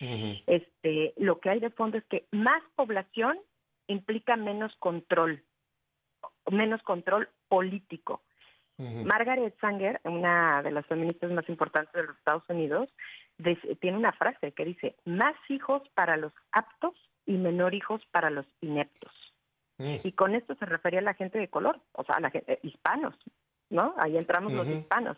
Este, lo que hay de fondo es que más población implica menos control, menos control político. Margaret Sanger, una de las feministas más importantes de los Estados Unidos, tiene una frase que dice, más hijos para los aptos y menor hijos para los ineptos. Mm. Y con esto se refería a la gente de color, o sea, a la gente, hispanos, ¿no? Ahí entramos los hispanos.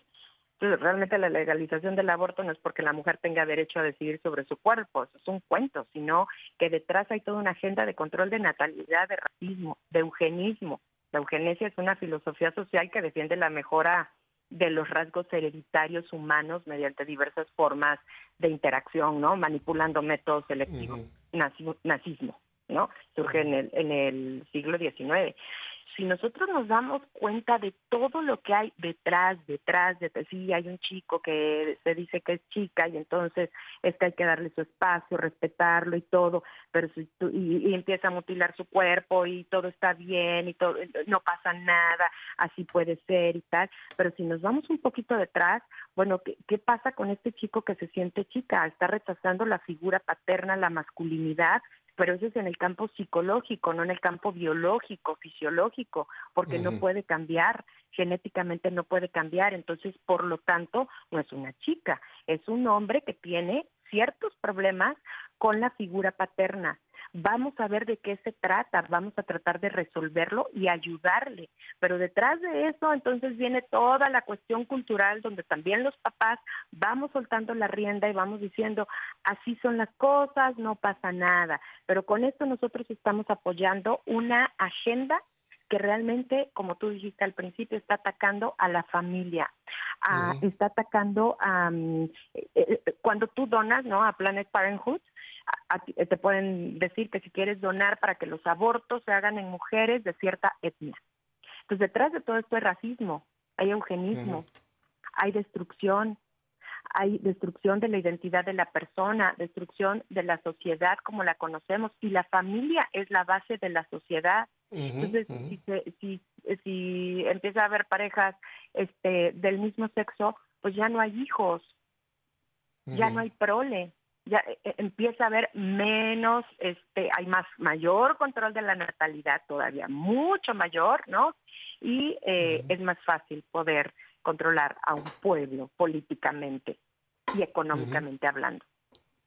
Entonces, realmente la legalización del aborto no es porque la mujer tenga derecho a decidir sobre su cuerpo, eso es un cuento, sino que detrás hay toda una agenda de control de natalidad, de racismo, de eugenismo. La eugenesia es una filosofía social que defiende la mejora de los rasgos hereditarios humanos mediante diversas formas de interacción, ¿no? Manipulando métodos selectivos, nazismo. ¿No? Surge en el, en el siglo XIX. Si nosotros nos damos cuenta de todo lo que hay detrás, detrás, de sí, hay un chico que se dice que es chica y entonces es que hay que darle su espacio, respetarlo y todo, pero si y, empieza a mutilar su cuerpo y todo está bien y todo, no pasa nada, así puede ser y tal, pero si nos vamos un poquito detrás, bueno, ¿qué, qué pasa con este chico que se siente chica? Está rechazando la figura paterna, la masculinidad, pero eso es en el campo psicológico, no en el campo biológico, fisiológico, porque no puede cambiar, genéticamente no puede cambiar, entonces, por lo tanto, no es una chica, es un hombre que tiene ciertos problemas con la figura paterna. Vamos a ver de qué se trata, vamos a tratar de resolverlo y ayudarle. Pero detrás de eso entonces viene toda la cuestión cultural donde también los papás vamos soltando la rienda y vamos diciendo, así son las cosas, no pasa nada. Pero con esto nosotros estamos apoyando una agenda que realmente, como tú dijiste al principio, está atacando a la familia, a- está atacando a... eh, eh, cuando tú donas, ¿no? A Planet Parenthood, te pueden decir que si quieres donar para que los abortos se hagan en mujeres de cierta etnia. Entonces, detrás de todo esto hay racismo, hay eugenismo, hay destrucción, hay destrucción de la identidad de la persona, destrucción de la sociedad como la conocemos, y la familia es la base de la sociedad. Entonces, si, se- si, si empieza a haber parejas este, del mismo sexo, pues ya no hay hijos, ya no hay prole, ya eh, eh, empieza a haber menos, este, hay más mayor control de la natalidad todavía, mucho mayor, ¿no? Y eh, es más fácil poder controlar a un pueblo políticamente y económicamente hablando.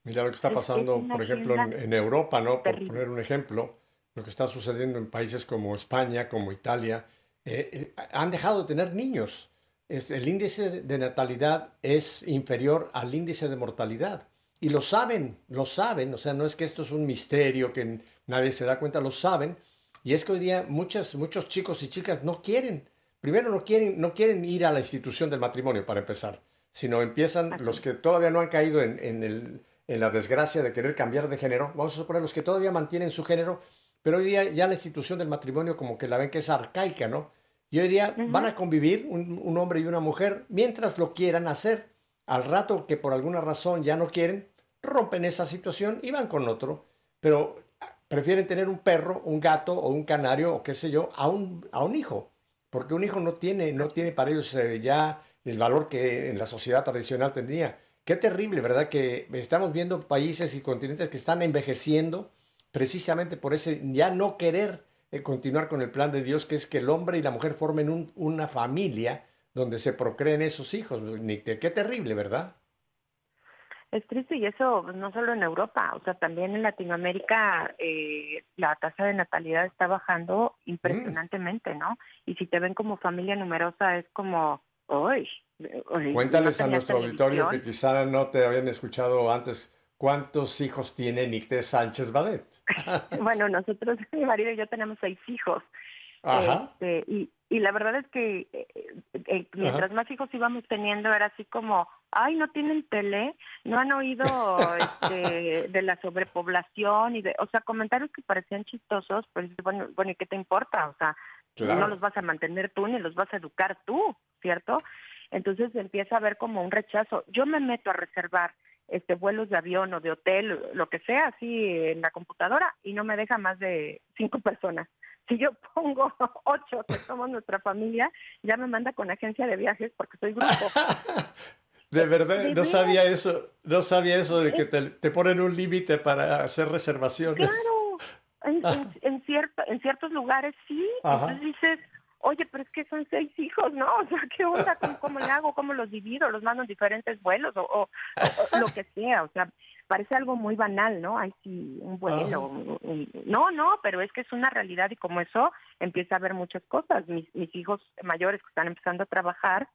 Mira lo que está Es- pasando, es por ejemplo, en, Europa, ¿no? Por poner un ejemplo, lo que está sucediendo en países como España, como Italia, eh, eh, han dejado de tener niños. Es, el índice de natalidad es inferior al índice de mortalidad. Y lo saben, lo saben. O sea, no es que esto es un misterio que nadie se da cuenta, lo saben. Y es que hoy día muchas, muchos chicos y chicas no quieren. Primero no quieren, no quieren ir a la institución del matrimonio para empezar, sino empiezan los que todavía no han caído en, en el, en la desgracia de querer cambiar de género. Vamos a suponer los que todavía mantienen su género, pero hoy día ya la institución del matrimonio como que la ven que es arcaica, ¿no? Y hoy día van a convivir un, un hombre y una mujer mientras lo quieran hacer. Al rato que por alguna razón ya no quieren, rompen esa situación y van con otro. Pero prefieren tener un perro, un gato o un canario o qué sé yo a un, a un hijo. Porque un hijo no tiene, no tiene para ellos eh, ya el valor que en la sociedad tradicional tendría. Qué terrible, ¿verdad? Que estamos viendo países y continentes que están envejeciendo precisamente por ese ya no querer eh, continuar con el plan de Dios, que es que el hombre y la mujer formen un- una familia donde se procreen esos hijos. Qué terrible, ¿verdad? Es triste y eso no solo en Europa, o sea, también en Latinoamérica eh, la tasa de natalidad está bajando impresionantemente, ¿no? Y si te ven como familia numerosa es como, uy, Cuéntales no a nuestro auditorio que televisión". quizá no te habían escuchado antes. ¿Cuántos hijos tiene Nicte Sánchez Badet? [LAUGHS] Bueno, nosotros, [LAUGHS] mi marido y yo tenemos seis hijos. Ajá. Este, y, y la verdad es que eh, eh, mientras más hijos íbamos teniendo era así como, ay, no tienen tele, no han oído este, de la sobrepoblación y de, o sea, comentarios que parecían chistosos, pues bueno, bueno, ¿y qué te importa? O sea, Claro. no los vas a mantener tú ni los vas a educar tú, ¿cierto? Entonces empieza a haber como un rechazo. Yo me meto a reservar este vuelos de avión o de hotel, lo que sea, así en la computadora y no me deja más de cinco personas. Si yo [LAUGHS] pongo ocho, que somos nuestra familia, ya me manda con agencia de viajes porque soy grupo. [LAUGHS] De verdad, no sabía eso, no sabía eso de que te, te ponen un límite para hacer reservaciones. Claro, en, [LAUGHS] en, en cierto, en ciertos lugares sí. Ajá. Entonces dices, oye, pero es que son seis hijos, ¿no? O sea, ¿qué onda? ¿Cómo, cómo le hago? ¿Cómo los divido? ¿Los mando en diferentes vuelos? O- o lo que sea. O sea, parece algo muy banal, ¿no? Hay sí, un vuelo. un- un- No, no, pero es que es una realidad y como eso empieza a haber muchas cosas. Mis, mis hijos mayores que están empezando a trabajar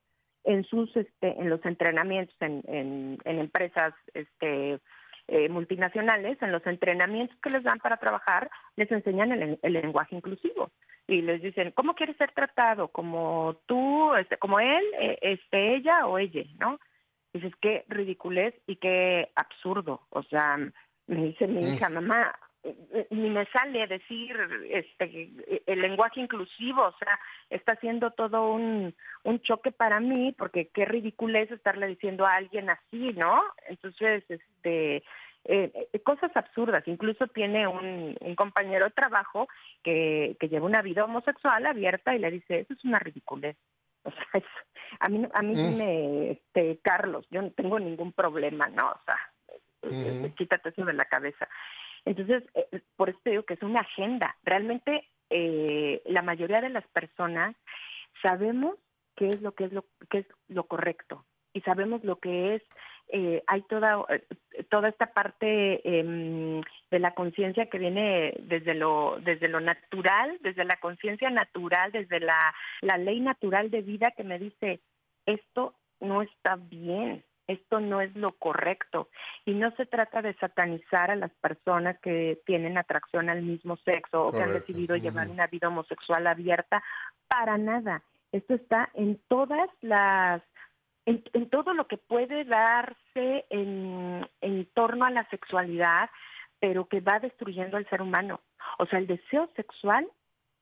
en sus este en los entrenamientos en, en, en empresas este eh, multinacionales en los entrenamientos que les dan para trabajar les enseñan el, el lenguaje inclusivo y les dicen cómo quieres ser tratado como tú este como él eh, este ella o ella no dices qué ridiculez y qué absurdo o sea me dice mi hija mamá ni me sale decir este el lenguaje inclusivo o sea está siendo todo un, un choque para mí porque qué ridiculez estarle diciendo a alguien así no entonces este eh, cosas absurdas. Incluso tiene un, un compañero de trabajo que, que lleva una vida homosexual abierta y le dice eso es una ridiculez o sea [LAUGHS] es- a mí a mí Mm. me este Carlos yo no tengo ningún problema no o sea eh, Ujú. quítate eso de la cabeza entonces, eh, por eso te digo que es una agenda. Realmente eh, la mayoría de las personas sabemos qué es lo que es lo qué es lo correcto y sabemos lo que es eh, hay toda eh, toda esta parte em, de la conciencia que viene desde lo desde lo natural desde la conciencia natural desde la la ley natural de vida que me dice esto no está bien Esto no es lo correcto. Y no se trata de satanizar a las personas que tienen atracción al mismo sexo o que han decidido llevar una vida homosexual abierta. Para nada. Esto está en todas las en, todo lo que puede darse en, en torno a la sexualidad, pero que va destruyendo al ser humano. O sea, el deseo sexual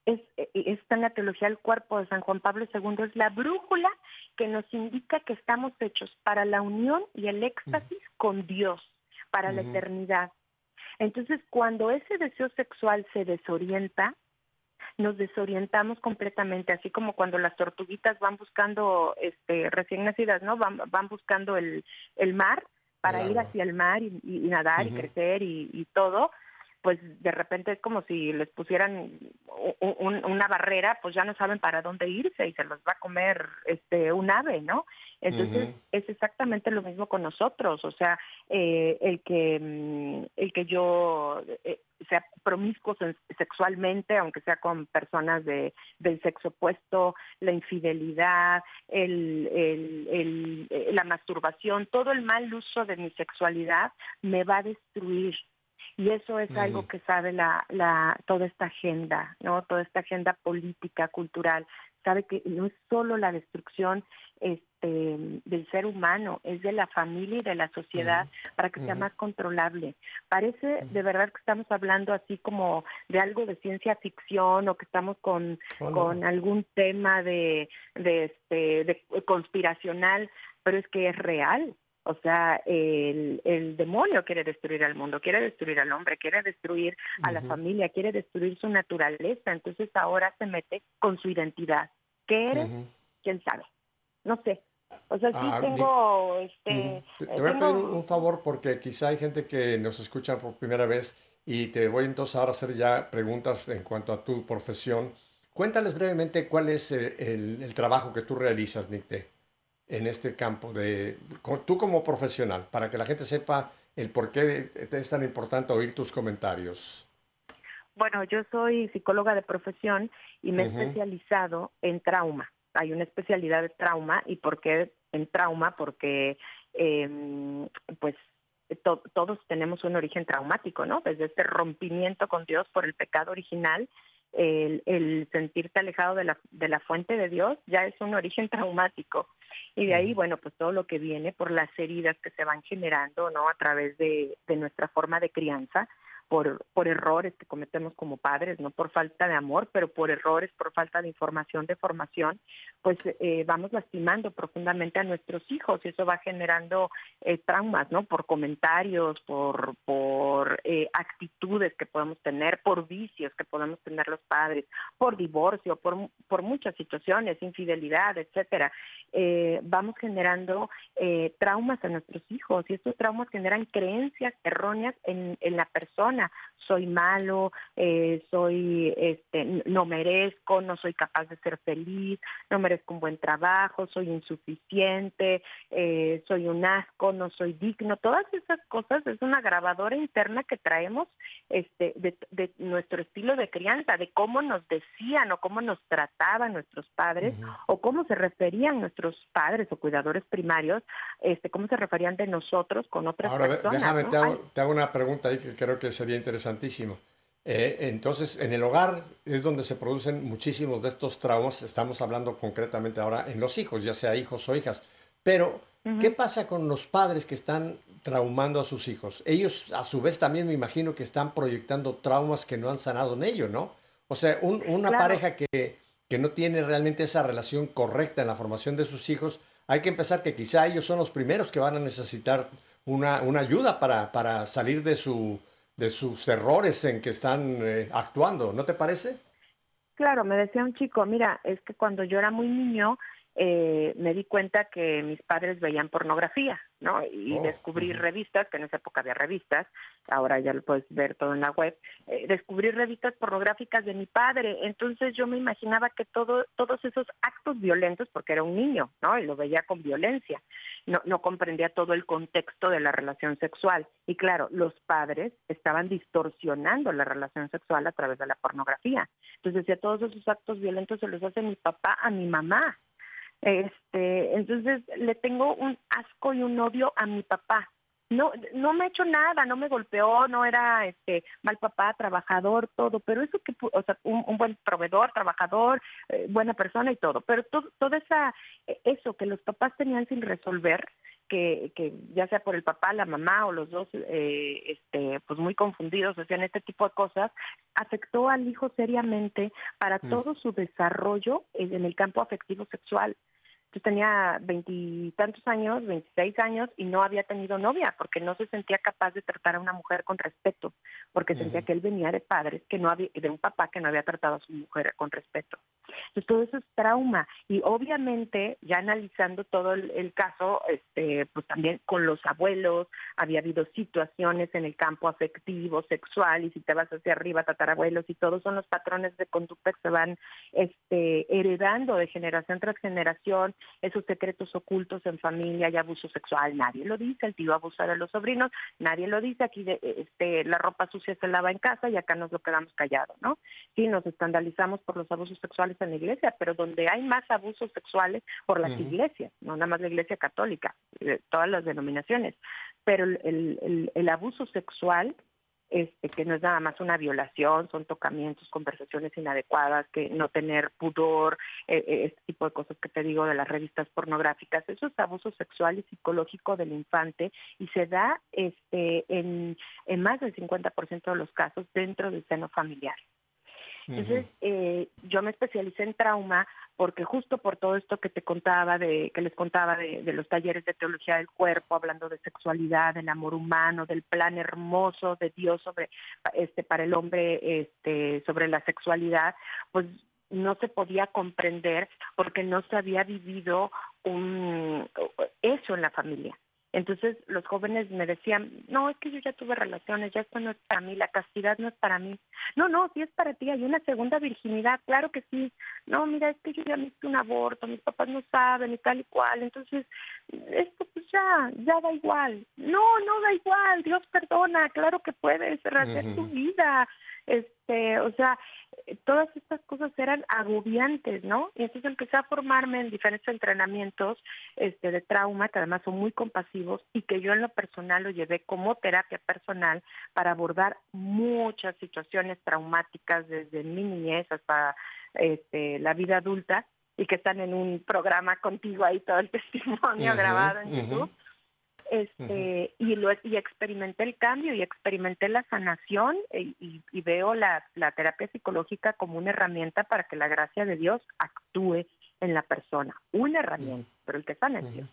es, eh, está en la teología del cuerpo de San Juan Pablo II, es la brújula que nos indica que estamos hechos para la unión y el éxtasis con Dios, para la eternidad. Entonces, cuando ese deseo sexual se desorienta, nos desorientamos completamente, así como cuando las tortuguitas van buscando, este, recién nacidas, ¿no? Van, van buscando el, el mar para ir hacia el mar y, nadar y crecer y, y todo pues de repente es como si les pusieran una barrera, pues ya no saben para dónde irse y se los va a comer este un ave, ¿no? Entonces es exactamente lo mismo con nosotros, o sea, eh, el que mm, el que yo eh, sea promiscuo sexualmente, aunque sea con personas de del sexo opuesto, la infidelidad, el, el, el, la masturbación, todo el mal uso de mi sexualidad me va a destruir y eso es algo que sabe la, la, toda esta agenda, ¿no? Toda esta agenda política, cultural, sabe que no es solo la destrucción este, del ser humano, es de la familia y de la sociedad para que sea más controlable. Parece de verdad que estamos hablando así como de algo de ciencia ficción o que estamos con, con algún tema de, de, este, de conspiracional, pero es que es real. O sea, el, el, demonio quiere destruir al mundo, quiere destruir al hombre, quiere destruir a la familia, quiere destruir su naturaleza. Entonces ahora se mete con su identidad. ¿Qué eres? ¿Quién sabe? No sé. O sea, sí ah, tengo... Este, Te voy a pedir un favor porque quizá hay gente que nos escucha por primera vez y te voy entonces ahora a hacer ya preguntas en cuanto a tu profesión. Cuéntales brevemente cuál es eh, el, el trabajo que tú realizas, Nicte en este campo, de tú como profesional, para que la gente sepa el por qué es tan importante oír tus comentarios? Bueno, yo soy psicóloga de profesión y me he especializado en trauma. Hay una especialidad de trauma y por qué en trauma, porque eh, pues todos tenemos un origen traumático, ¿no? Desde este rompimiento con Dios por el pecado original el, el, sentirte alejado de la, de la fuente de Dios ya es un origen [LAUGHS] traumático. Y de ahí, bueno, pues todo lo que viene por las heridas que se van generando, ¿no? A través de, de nuestra forma de crianza, por, errores que cometemos como padres, no por falta de amor, pero por errores, por falta de información, de formación, pues eh, vamos lastimando profundamente a nuestros hijos y eso va generando eh, traumas, ¿no? Por comentarios, por, por eh, actitudes que podemos tener, por vicios que podemos tener los padres, por divorcio, por, por muchas situaciones, infidelidad, etcétera. vamos generando traumas a nuestros hijos y estos traumas generan creencias erróneas en, en la persona soy malo, eh, soy, este, no merezco, no soy capaz de ser feliz, no merezco un buen trabajo, soy insuficiente, eh, soy un asco, no soy digno. Todas esas cosas es una grabadora interna que traemos este, de, de nuestro estilo de crianza, de cómo nos decían o cómo nos trataban nuestros padres o cómo se referían nuestros padres o cuidadores primarios, este, cómo se referían de nosotros con otras Ahora, personas. Déjame, te, hago, te hago una pregunta ahí que creo que sería interesantísimo. Eh, entonces, en el hogar es donde se producen muchísimos de estos traumas. Estamos hablando concretamente ahora en los hijos, ya sea hijos o hijas. Pero, ¿qué pasa con los padres que están traumando a sus hijos? Ellos, a su vez, también me imagino que están proyectando traumas que no han sanado en ellos, ¿no? O sea, una pareja que, que no tiene realmente esa relación correcta en la formación de sus hijos, hay que empezar que quizá ellos son los primeros que van a necesitar una, una ayuda para, para salir de su de sus errores en que están eh, actuando, ¿no te parece? Claro, me decía un chico, mira, es que cuando yo era muy niño, eh, me di cuenta que mis padres veían pornografía, ¿no? Y oh, descubrí revistas, que en esa época había revistas, ahora ya lo puedes ver todo en la web, eh, descubrí revistas pornográficas de mi padre, entonces yo me imaginaba que todo, todos esos actos violentos, porque era un niño, ¿no? Y lo veía con violencia, no, no comprendía todo el contexto de la relación sexual. Y claro, los padres estaban distorsionando la relación sexual a través de la pornografía. Entonces decía, todos esos actos violentos se los hace mi papá a mi mamá, Este, entonces le tengo un asco y un odio a mi papá. No, no me ha hecho nada, no me golpeó, no era este mal papá, trabajador, todo, pero eso que, o sea, un, buen proveedor, trabajador, eh, buena persona y todo, pero todo, todo esa, eso que los papás tenían sin resolver, que, que ya sea por el papá, la mamá o los dos, eh, este, pues muy confundidos, hacían este tipo de cosas, afectó al hijo seriamente para mm. todo su desarrollo en el campo afectivo sexual. Yo tenía veintitantos años, veintiséis años, y no había tenido novia porque no se sentía capaz de tratar a una mujer con respeto, porque sentía que él venía de padres que no había, de un papá que no había tratado a su mujer con respeto. Entonces todo eso es trauma y obviamente ya analizando todo el, caso, este, pues también con los abuelos había habido situaciones en el campo afectivo, sexual y si te vas hacia arriba, tatarabuelos y todos son los patrones de conducta que se van este, heredando de generación tras generación esos secretos ocultos en familia y abuso sexual. Nadie lo dice, el tío abusa de los sobrinos, nadie lo dice, aquí de, este, la ropa sucia se lava en casa y acá nos lo quedamos callados, ¿no? Sí, nos escandalizamos por los abusos sexuales en la iglesia, pero donde hay más abusos sexuales por las iglesias, no nada más la iglesia católica, todas las denominaciones, pero el, el, el abuso sexual este, que no es nada más una violación, son tocamientos, conversaciones inadecuadas, que no tener pudor, eh, eh, este tipo de cosas que te digo de las revistas pornográficas, eso es abuso sexual y psicológico del infante y se da este, en, en más del 50% de los casos dentro del seno familiar. Entonces, eh, yo me especialicé en trauma porque justo por todo esto que te contaba, de que les contaba de, los talleres de teología del cuerpo, hablando de sexualidad, del amor humano, del plan hermoso de Dios sobre este para el hombre, este sobre la sexualidad, pues no se podía comprender porque no se había vivido un eso en la familia. Entonces los jóvenes me decían, no, es que yo ya tuve relaciones, ya esto no es para mí, la castidad no es para mí. No, no, sí es para ti, hay una segunda virginidad, claro que sí. No, mira, es que yo ya me hice un aborto, mis papás no saben y tal y cual. Entonces, esto pues ya, ya da igual. No, no da igual, Dios perdona, claro que puedes rehacer tu vida. Este, o sea, todas estas cosas eran agobiantes, ¿no? Y entonces empecé a formarme en diferentes entrenamientos este, de trauma, que además son muy compasivos y que yo en lo personal lo llevé como terapia personal para abordar muchas situaciones traumáticas desde mi niñez hasta este, la vida adulta y que están en un programa contigo ahí todo el [LAUGHS] testimonio grabado en YouTube este y lo y experimenté el cambio y experimenté la sanación e, y, y, veo la, la, terapia psicológica como una herramienta para que la gracia de Dios actúe en la persona. Una herramienta pero el que sana es Dios.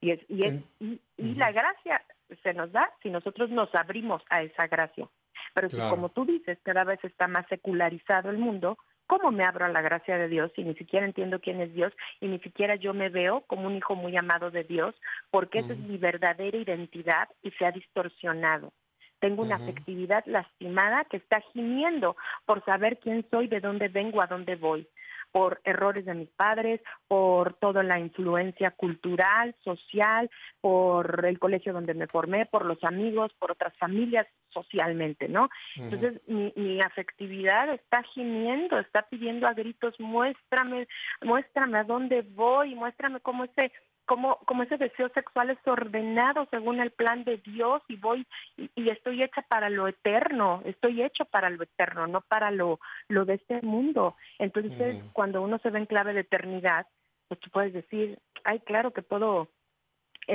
Y es y es y, y la gracia se nos da si nosotros nos abrimos a esa gracia. Pero si como tú dices cada vez está más secularizado el mundo ¿Cómo me abro a la gracia de Dios si ni siquiera entiendo quién es Dios y ni siquiera yo me veo como un hijo muy amado de Dios? Porque esa es mi verdadera identidad y se ha distorsionado. Tengo una afectividad lastimada que está gimiendo por saber quién soy, de dónde vengo, a dónde voy por errores de mis padres, por toda la influencia cultural, social, por el colegio donde me formé, por los amigos, por otras familias socialmente, ¿no? Entonces mi, mi afectividad está gimiendo, está pidiendo a gritos, muéstrame, muéstrame a dónde voy, muéstrame cómo ese como, como ese deseo sexual es ordenado según el plan de Dios y voy y, estoy hecha para lo eterno, estoy hecho para lo eterno, no para lo, lo de este mundo. Entonces, cuando uno se ve en clave de eternidad, pues tú puedes decir, ay, claro que puedo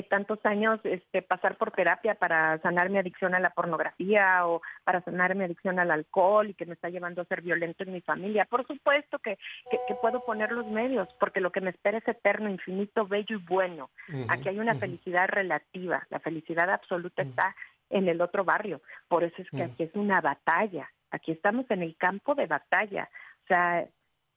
tantos años este, pasar por terapia para sanar mi adicción a la pornografía o para sanar mi adicción al alcohol y que me está llevando a ser violento en mi familia. Por supuesto que, que, puedo poner los medios, porque lo que me espera es eterno, infinito, bello y bueno. Aquí hay una felicidad relativa, la felicidad absoluta está en el otro barrio. Por eso es que aquí es una batalla. Aquí estamos en el campo de batalla. O sea,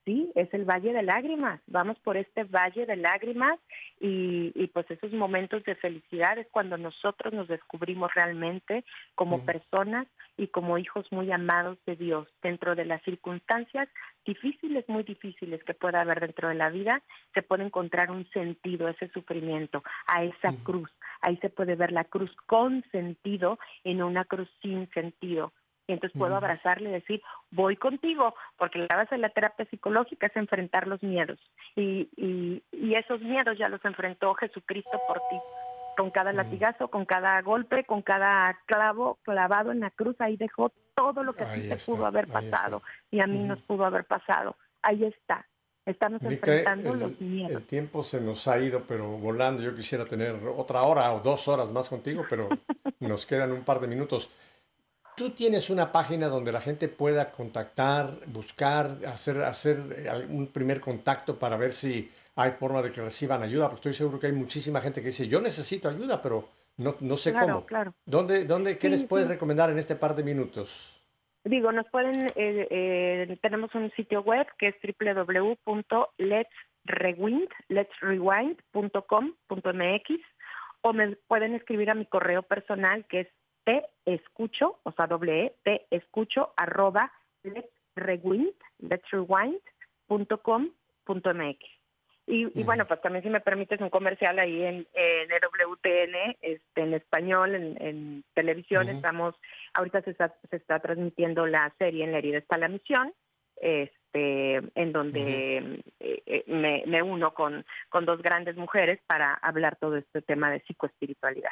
sí, es el Valle de Lágrimas. Vamos por este Valle de Lágrimas y, y, pues esos momentos de felicidad es cuando nosotros nos descubrimos realmente como personas y como hijos muy amados de Dios dentro de las circunstancias difíciles, muy difíciles que pueda haber dentro de la vida, se puede encontrar un sentido a ese sufrimiento, a esa cruz. Ahí se puede ver la cruz con sentido y no una cruz sin sentido Y entonces puedo abrazarle y decir, voy contigo, porque la base de la terapia psicológica es enfrentar los miedos. Y, y, y esos miedos ya los enfrentó Jesucristo por ti con cada latigazo, con cada golpe, con cada clavo clavado en la cruz, ahí dejó todo lo que a ti te pudo haber pasado y a mí nos pudo haber pasado. Ahí está. Estamos enfrentando los miedos. El tiempo se nos ha ido, pero volando. Yo quisiera tener otra hora o dos horas más contigo, pero [LAUGHS] nos quedan un par de minutos. Tú tienes una página donde la gente pueda contactar, buscar, hacer, hacer un primer contacto para ver si hay forma de que reciban ayuda, porque estoy seguro que hay muchísima gente que dice, yo necesito ayuda, pero no, no sé cómo. Claro. ¿Dónde, dónde, ¿Qué les puedes recomendar en este par de minutos? Digo, nos pueden, eh, eh, tenemos un sitio web que es www.letsrewind.com.mx o me pueden escribir a mi correo personal que es te escucho, o sea, doble e, te escucho, arroba letsrewind, letsrewind.com.mx. Y, bueno, pues también si me permites un comercial ahí en, en WTN, este, en español, en, televisión, estamos, ahorita se está, se está transmitiendo la serie En la herida está la misión, este, en donde eh, eh, me, me, uno con, con dos grandes mujeres para hablar todo este tema de psicoespiritualidad.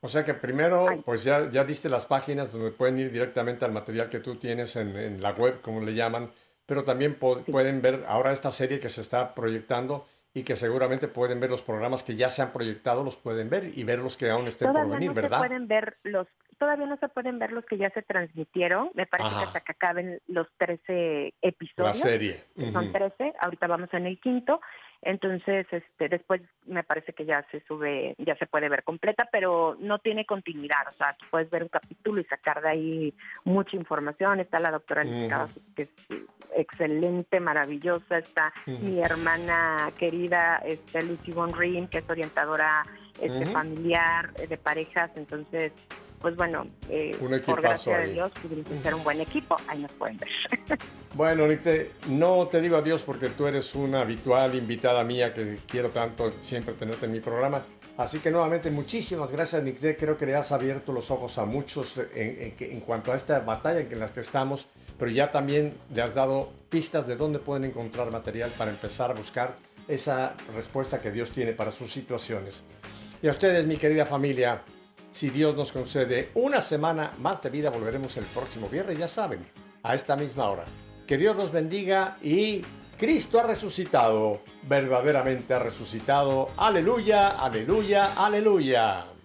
O sea que primero, pues ya, ya diste las páginas donde pueden ir directamente al material que tú tienes en, en la web, como le llaman, pero también pueden ver ahora esta serie que se está proyectando y que seguramente pueden ver los programas que ya se han proyectado, los pueden ver y ver los que aún estén por venir, no ¿verdad? Se pueden ver los, todavía no se pueden ver los que ya se transmitieron, me parece que hasta que acaben los 13 episodios. La serie. Son 13, ahorita vamos en el quinto, entonces, este, después me parece que ya se sube, ya se puede ver completa, pero no tiene continuidad. O sea, tú puedes ver un capítulo y sacar de ahí mucha información. Está la doctora que es excelente, maravillosa. Está mi hermana querida, este, Lucy Von Rim, que es orientadora este, familiar, eh, de parejas. Entonces, pues bueno, eh, por gracia de Dios, pudimos ser un buen equipo, ahí nos pueden ver. [LAUGHS] Bueno, Nicte, no te digo adiós porque tú eres una habitual invitada mía que quiero tanto siempre tenerte en mi programa. Así que nuevamente muchísimas gracias, Nicte. Creo que le has abierto los ojos a muchos en, en, cuanto a esta batalla en la que estamos, pero ya también le has dado pistas de dónde pueden encontrar material para empezar a buscar esa respuesta que Dios tiene para sus situaciones. Y a ustedes, mi querida familia, si Dios nos concede una semana más de vida, volveremos el próximo viernes, ya saben, a esta misma hora. Que Dios nos bendiga y Cristo ha resucitado, verdaderamente ha resucitado. Aleluya, aleluya, aleluya.